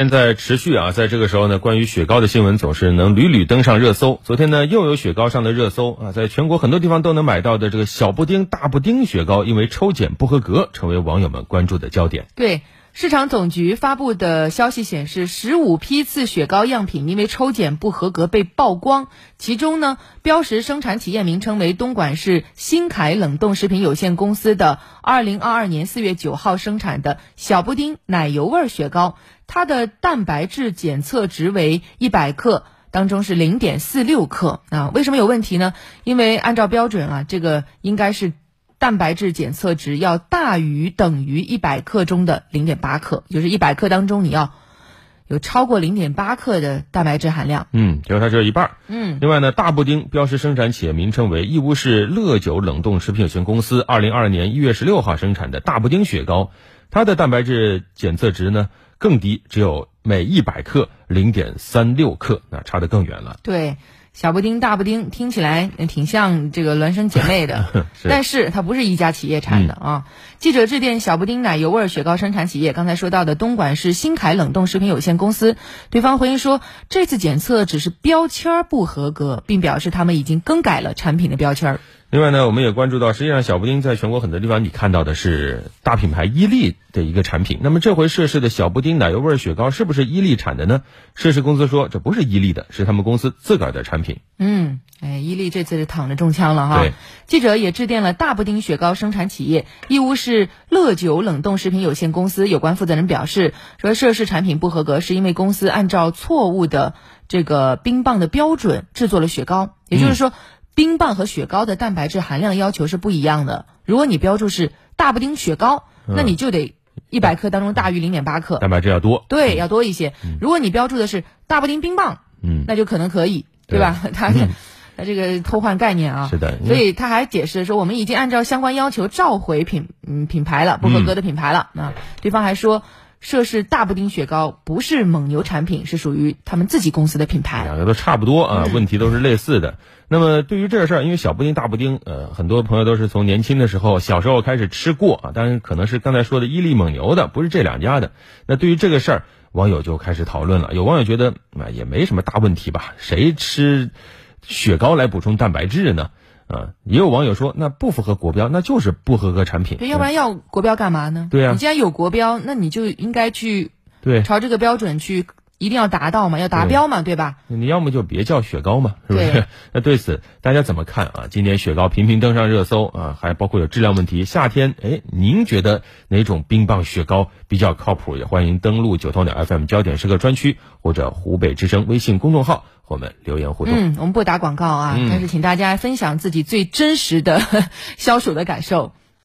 现在持续啊，在这个时候呢，关于雪糕的新闻总是能屡屡登上热搜。昨天呢，又有雪糕上的热搜啊，在全国很多地方都能买到的这个小布丁、大布丁雪糕，因为抽检不合格，成为网友们关注的焦点。对。市场总局发布的消息显示，十五批次雪糕样品因为抽检不合格被曝光，其中呢，标识生产企业名称为东莞市新凯冷冻食品有限公司的二零二二年四月九号生产的小布丁奶油味雪糕，它的蛋白质检测值为一百克，当中是零点四六克啊。为什么有问题呢？因为按照标准啊，这个应该是。蛋白质检测值要大于等于一百克中的零点八克，就是一百克当中你要有超过零点八克的蛋白质含量。嗯，结果它只有一半。嗯，另外呢，大布丁标识生产企业名称为义乌市乐久冷冻食品有限公司，二零二二年一月十六号生产的大布丁雪糕，它的蛋白质检测值呢更低，只有每一百克零点三六克，那差得更远了。对。小布丁、大布丁听起来挺像这个孪生姐妹的，但是它不是一家企业产的啊。记者致电小布丁奶油味雪糕生产企业，刚才说到的东莞市新凯冷冻食品有限公司，对方回应说，这次检测只是标签不合格，并表示他们已经更改了产品的标签。另外呢，我们也关注到，实际上小布丁在全国很多地方，你看到的是大品牌伊利的一个产品。那么这回涉事的小布丁奶油味雪糕是不是伊利产的呢？涉事公司说这不是伊利的，是他们公司自个儿的产品。嗯，哎，伊利这次是躺着中枪了哈。对，记者也致电了大布丁雪糕生产企业义乌市乐九冷冻食品有限公司有关负责人表示，说涉事产品不合格，是因为公司按照错误的这个冰棒的标准制作了雪糕，也就是说。冰棒和雪糕的蛋白质含量要求是不一样的。如果你标注是大布丁雪糕，那你就得一百克当中大于零点八克，蛋白质要多。对，要多一些。如果你标注的是大布丁冰棒，嗯，那就可能可以，对吧？他他这个偷换概念啊。是的。所以他还解释说，我们已经按照相关要求召回品嗯品牌了，不合格的品牌了。啊，对方还说。涉事大布丁雪糕不是蒙牛产品，是属于他们自己公司的品牌。两个都差不多啊，问题都是类似的。那么对于这个事儿，因为小布丁、大布丁，呃，很多朋友都是从年轻的时候、小时候开始吃过啊。当然，可能是刚才说的伊利、蒙牛的，不是这两家的。那对于这个事儿，网友就开始讨论了。有网友觉得啊，也没什么大问题吧？谁吃雪糕来补充蛋白质呢？啊，也有网友说，那不符合国标，那就是不合格产品。对，要不然要国标干嘛呢？对呀，你既然有国标，那你就应该去对朝这个标准去，一定要达到嘛，要达标嘛，对吧？你要么就别叫雪糕嘛，是不是？那对此大家怎么看啊？今年雪糕频频登上热搜啊，还包括有质量问题。夏天，哎，您觉得哪种冰棒雪糕比较靠谱？也欢迎登录九头鸟 FM 焦点时刻专区或者湖北之声微信公众号。我们留言互动。嗯，我们不打广告啊，但是请大家分享自己最真实的 消暑的感受。